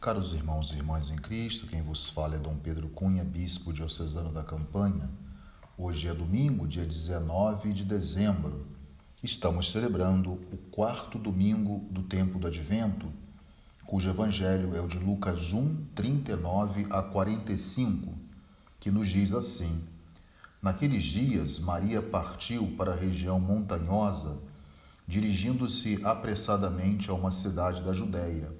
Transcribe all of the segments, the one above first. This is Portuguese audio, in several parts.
Caros irmãos e irmãs em Cristo, quem vos fala é Dom Pedro Cunha, bispo diocesano da Campanha. Hoje é domingo, dia 19 de dezembro. Estamos celebrando o quarto domingo do tempo do Advento, cujo evangelho é o de Lucas 1, 39 a 45, que nos diz assim: Naqueles dias, Maria partiu para a região montanhosa, dirigindo-se apressadamente a uma cidade da Judéia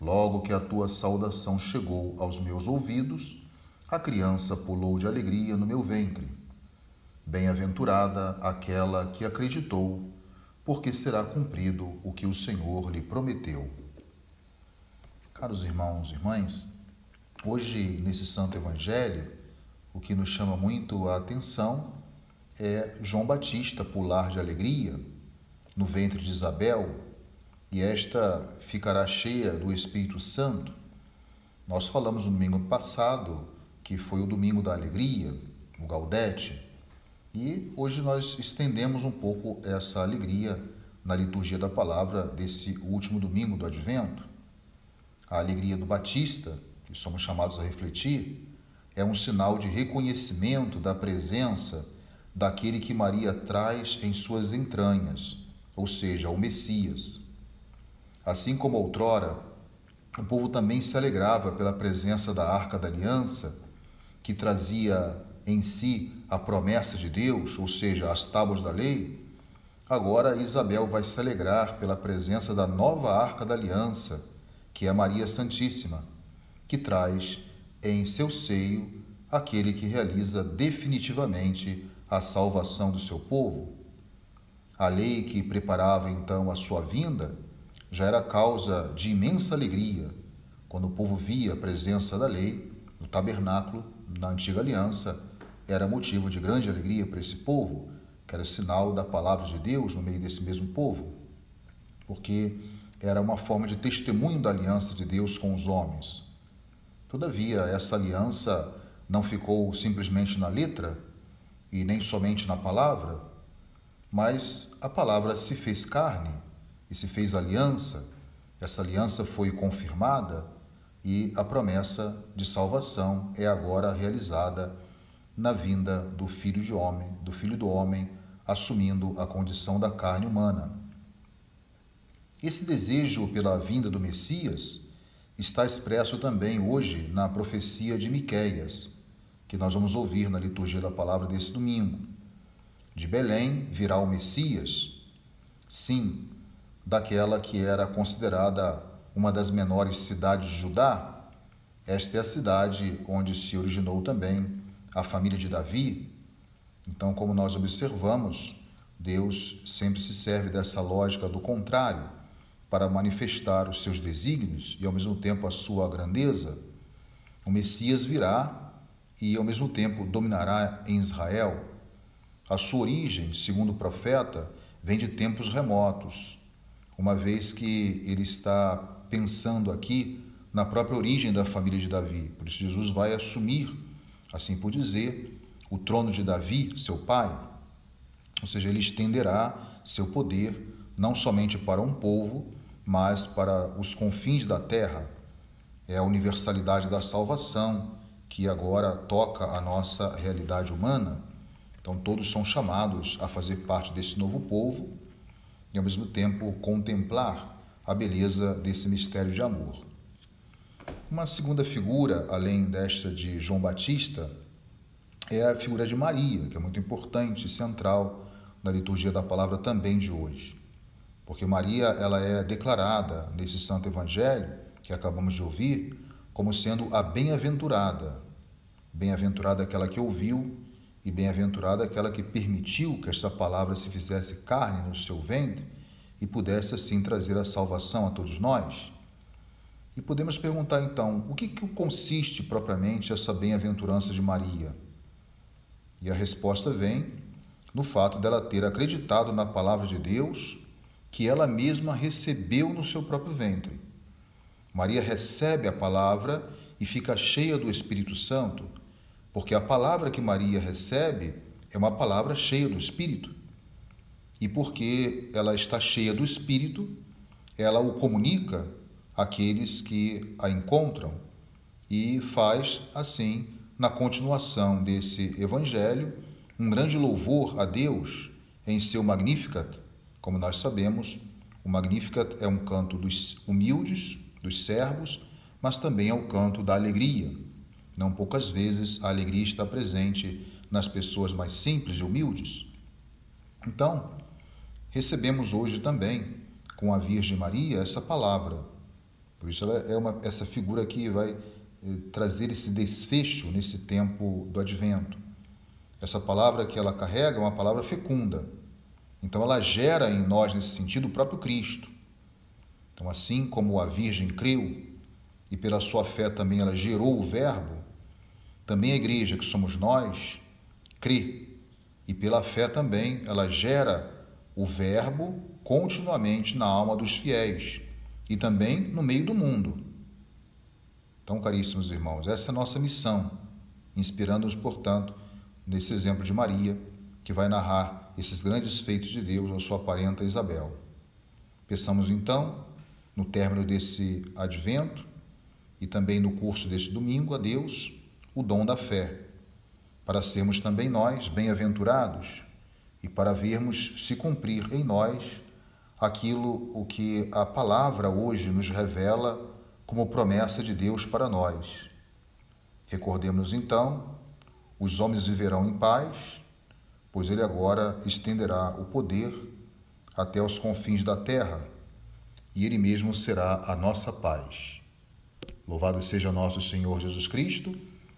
Logo que a tua saudação chegou aos meus ouvidos, a criança pulou de alegria no meu ventre. Bem-aventurada aquela que acreditou, porque será cumprido o que o Senhor lhe prometeu. Caros irmãos e irmãs, hoje nesse Santo Evangelho, o que nos chama muito a atenção é João Batista pular de alegria no ventre de Isabel, e esta ficará cheia do Espírito Santo. Nós falamos no domingo passado que foi o domingo da alegria, o Gaudete, e hoje nós estendemos um pouco essa alegria na liturgia da palavra desse último domingo do Advento. A alegria do Batista, que somos chamados a refletir, é um sinal de reconhecimento da presença daquele que Maria traz em suas entranhas, ou seja, o Messias. Assim como outrora, o povo também se alegrava pela presença da arca da aliança, que trazia em si a promessa de Deus, ou seja, as tábuas da lei. Agora Isabel vai se alegrar pela presença da nova arca da aliança, que é Maria Santíssima, que traz em seu seio aquele que realiza definitivamente a salvação do seu povo. A lei que preparava então a sua vinda já era causa de imensa alegria quando o povo via a presença da lei no tabernáculo na antiga aliança. Era motivo de grande alegria para esse povo, que era sinal da palavra de Deus no meio desse mesmo povo, porque era uma forma de testemunho da aliança de Deus com os homens. Todavia, essa aliança não ficou simplesmente na letra e nem somente na palavra, mas a palavra se fez carne e se fez aliança, essa aliança foi confirmada e a promessa de salvação é agora realizada na vinda do Filho de Homem, do Filho do Homem, assumindo a condição da carne humana. Esse desejo pela vinda do Messias está expresso também hoje na profecia de Miqueias, que nós vamos ouvir na liturgia da palavra desse domingo. De Belém virá o Messias. Sim, daquela que era considerada uma das menores cidades de Judá. Esta é a cidade onde se originou também a família de Davi. Então, como nós observamos, Deus sempre se serve dessa lógica do contrário para manifestar os seus desígnios e ao mesmo tempo a sua grandeza. O Messias virá e ao mesmo tempo dominará em Israel. A sua origem, segundo o profeta, vem de tempos remotos, uma vez que ele está pensando aqui na própria origem da família de Davi. Por isso, Jesus vai assumir, assim por dizer, o trono de Davi, seu pai. Ou seja, ele estenderá seu poder não somente para um povo, mas para os confins da terra. É a universalidade da salvação que agora toca a nossa realidade humana. Então, todos são chamados a fazer parte desse novo povo e ao mesmo tempo contemplar a beleza desse mistério de amor. Uma segunda figura, além desta de João Batista, é a figura de Maria, que é muito importante e central na liturgia da palavra também de hoje. Porque Maria, ela é declarada nesse santo evangelho que acabamos de ouvir como sendo a bem-aventurada. Bem-aventurada aquela que ouviu e bem-aventurada aquela que permitiu que esta palavra se fizesse carne no seu ventre e pudesse assim trazer a salvação a todos nós. E podemos perguntar então, o que, que consiste propriamente essa bem-aventurança de Maria? E a resposta vem no fato dela ter acreditado na palavra de Deus que ela mesma recebeu no seu próprio ventre. Maria recebe a palavra e fica cheia do Espírito Santo, porque a palavra que Maria recebe é uma palavra cheia do Espírito. E porque ela está cheia do Espírito, ela o comunica àqueles que a encontram e faz assim, na continuação desse evangelho, um grande louvor a Deus em seu Magnificat. Como nós sabemos, o Magnificat é um canto dos humildes, dos servos, mas também é o canto da alegria. Não poucas vezes a alegria está presente nas pessoas mais simples e humildes. Então, recebemos hoje também, com a Virgem Maria, essa palavra. Por isso, ela é uma, essa figura que vai eh, trazer esse desfecho nesse tempo do advento. Essa palavra que ela carrega é uma palavra fecunda. Então, ela gera em nós, nesse sentido, o próprio Cristo. Então, assim como a Virgem creu e pela sua fé também ela gerou o Verbo, também a igreja, que somos nós, crê e pela fé também ela gera o Verbo continuamente na alma dos fiéis e também no meio do mundo. Então, caríssimos irmãos, essa é a nossa missão, inspirando-nos, portanto, nesse exemplo de Maria, que vai narrar esses grandes feitos de Deus à sua parenta Isabel. Peçamos então, no término desse advento e também no curso desse domingo, a Deus o dom da fé, para sermos também nós bem-aventurados e para vermos se cumprir em nós aquilo o que a palavra hoje nos revela como promessa de Deus para nós. Recordemos então, os homens viverão em paz, pois ele agora estenderá o poder até os confins da terra, e ele mesmo será a nossa paz. Louvado seja nosso Senhor Jesus Cristo,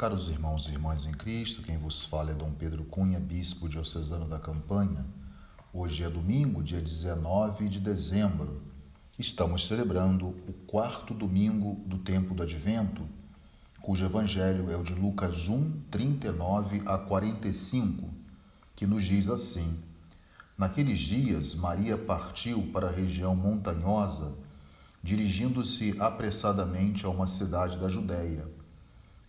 Caros irmãos e irmãs em Cristo, quem vos fala é Dom Pedro Cunha, bispo diocesano da Campanha. Hoje é domingo, dia 19 de dezembro. Estamos celebrando o quarto domingo do tempo do Advento, cujo evangelho é o de Lucas 1, 39 a 45, que nos diz assim: Naqueles dias, Maria partiu para a região montanhosa, dirigindo-se apressadamente a uma cidade da Judéia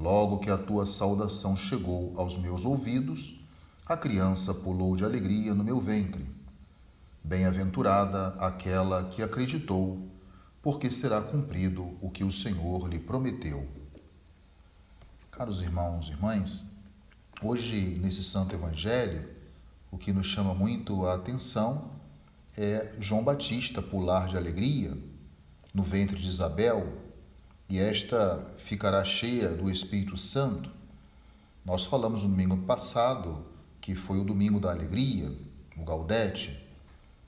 Logo que a tua saudação chegou aos meus ouvidos, a criança pulou de alegria no meu ventre. Bem-aventurada aquela que acreditou, porque será cumprido o que o Senhor lhe prometeu. Caros irmãos e irmãs, hoje nesse Santo Evangelho, o que nos chama muito a atenção é João Batista pular de alegria no ventre de Isabel, e esta ficará cheia do Espírito Santo. Nós falamos no domingo passado que foi o domingo da alegria, o Gaudete,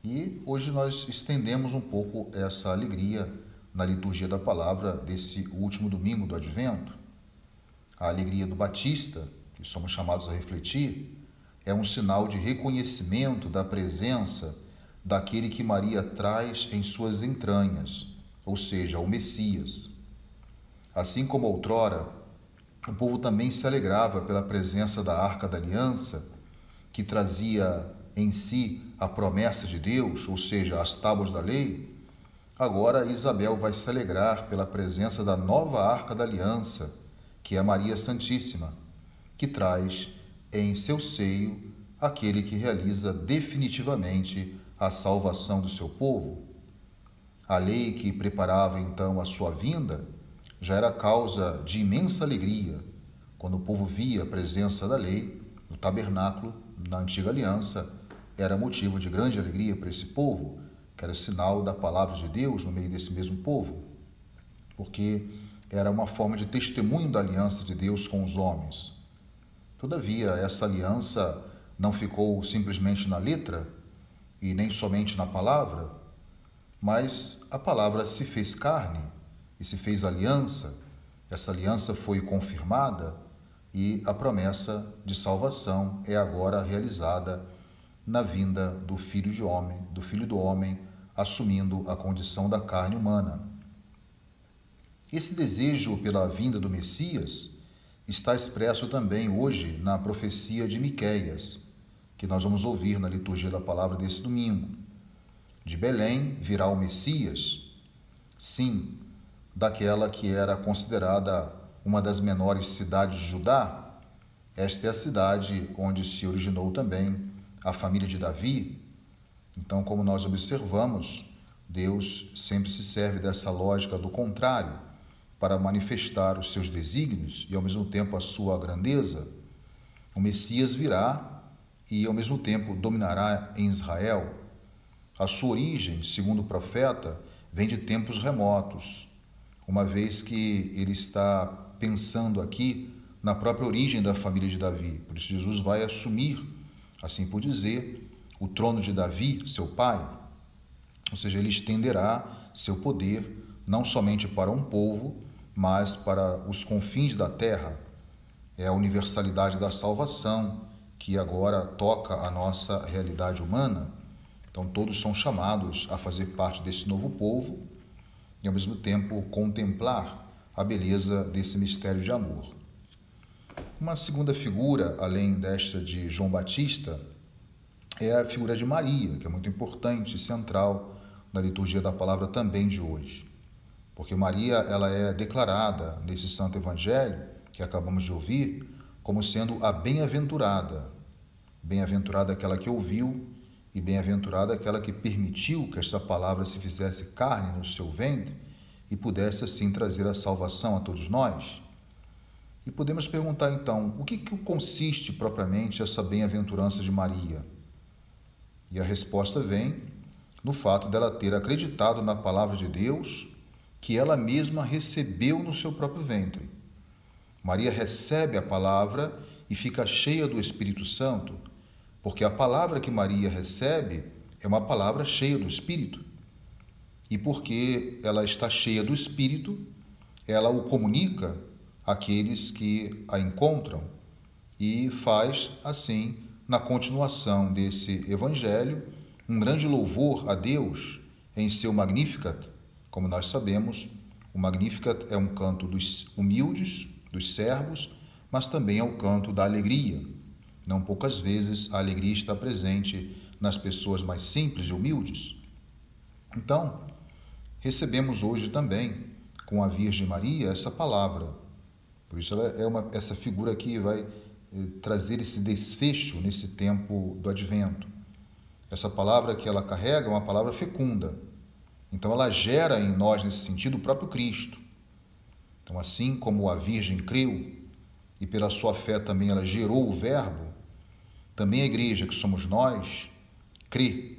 e hoje nós estendemos um pouco essa alegria na liturgia da palavra desse último domingo do Advento. A alegria do Batista, que somos chamados a refletir, é um sinal de reconhecimento da presença daquele que Maria traz em suas entranhas, ou seja, o Messias. Assim como outrora, o povo também se alegrava pela presença da Arca da Aliança, que trazia em si a promessa de Deus, ou seja, as tábuas da lei. Agora Isabel vai se alegrar pela presença da nova Arca da Aliança, que é Maria Santíssima, que traz em seu seio aquele que realiza definitivamente a salvação do seu povo. A lei que preparava então a sua vinda já era causa de imensa alegria quando o povo via a presença da lei no tabernáculo, na antiga aliança, era motivo de grande alegria para esse povo, que era sinal da palavra de Deus no meio desse mesmo povo, porque era uma forma de testemunho da aliança de Deus com os homens. Todavia, essa aliança não ficou simplesmente na letra e nem somente na palavra, mas a palavra se fez carne e se fez aliança. Essa aliança foi confirmada e a promessa de salvação é agora realizada na vinda do Filho de homem, do Filho do homem, assumindo a condição da carne humana. Esse desejo pela vinda do Messias está expresso também hoje na profecia de Miqueias, que nós vamos ouvir na liturgia da palavra desse domingo. De Belém virá o Messias, sim, daquela que era considerada uma das menores cidades de Judá. Esta é a cidade onde se originou também a família de Davi. Então, como nós observamos, Deus sempre se serve dessa lógica do contrário para manifestar os seus desígnios e ao mesmo tempo a sua grandeza. O Messias virá e ao mesmo tempo dominará em Israel. A sua origem, segundo o profeta, vem de tempos remotos, uma vez que ele está pensando aqui na própria origem da família de Davi. Por isso, Jesus vai assumir assim por dizer, o trono de Davi, seu pai, ou seja, ele estenderá seu poder não somente para um povo, mas para os confins da terra. É a universalidade da salvação que agora toca a nossa realidade humana. Então, todos são chamados a fazer parte desse novo povo e, ao mesmo tempo, contemplar a beleza desse mistério de amor. Uma segunda figura, além desta de João Batista, é a figura de Maria, que é muito importante e central na liturgia da palavra também de hoje. Porque Maria ela é declarada nesse santo evangelho que acabamos de ouvir como sendo a bem-aventurada. Bem-aventurada aquela que ouviu e bem-aventurada aquela que permitiu que esta palavra se fizesse carne no seu ventre e pudesse assim trazer a salvação a todos nós. E podemos perguntar então, o que, que consiste propriamente essa bem-aventurança de Maria? E a resposta vem no fato dela ter acreditado na palavra de Deus que ela mesma recebeu no seu próprio ventre. Maria recebe a palavra e fica cheia do Espírito Santo, porque a palavra que Maria recebe é uma palavra cheia do Espírito. E porque ela está cheia do Espírito, ela o comunica aqueles que a encontram e faz assim, na continuação desse evangelho, um grande louvor a Deus em seu Magnificat. Como nós sabemos, o Magnificat é um canto dos humildes, dos servos, mas também é o canto da alegria. Não poucas vezes a alegria está presente nas pessoas mais simples e humildes. Então, recebemos hoje também, com a Virgem Maria, essa palavra por isso ela é uma, essa figura que vai eh, trazer esse desfecho nesse tempo do advento. Essa palavra que ela carrega é uma palavra fecunda. Então ela gera em nós nesse sentido o próprio Cristo. Então assim como a Virgem creu e pela sua fé também ela gerou o verbo, também a igreja que somos nós crê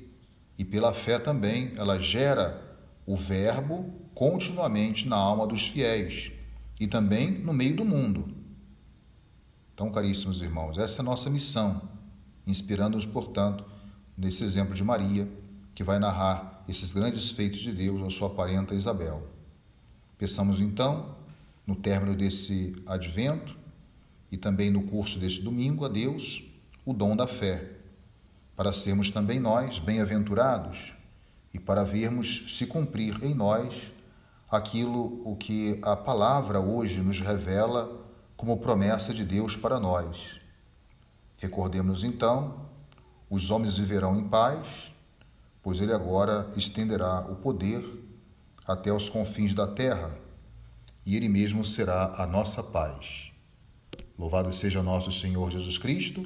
e pela fé também ela gera o verbo continuamente na alma dos fiéis e também no meio do mundo. Então, caríssimos irmãos, essa é a nossa missão, inspirando-nos, portanto, nesse exemplo de Maria, que vai narrar esses grandes feitos de Deus à sua parenta Isabel. Peçamos então, no término desse advento e também no curso desse domingo, a Deus o dom da fé, para sermos também nós bem-aventurados e para vermos se cumprir em nós aquilo o que a palavra hoje nos revela como promessa de Deus para nós. Recordemos então, os homens viverão em paz, pois ele agora estenderá o poder até os confins da terra, e ele mesmo será a nossa paz. Louvado seja nosso Senhor Jesus Cristo,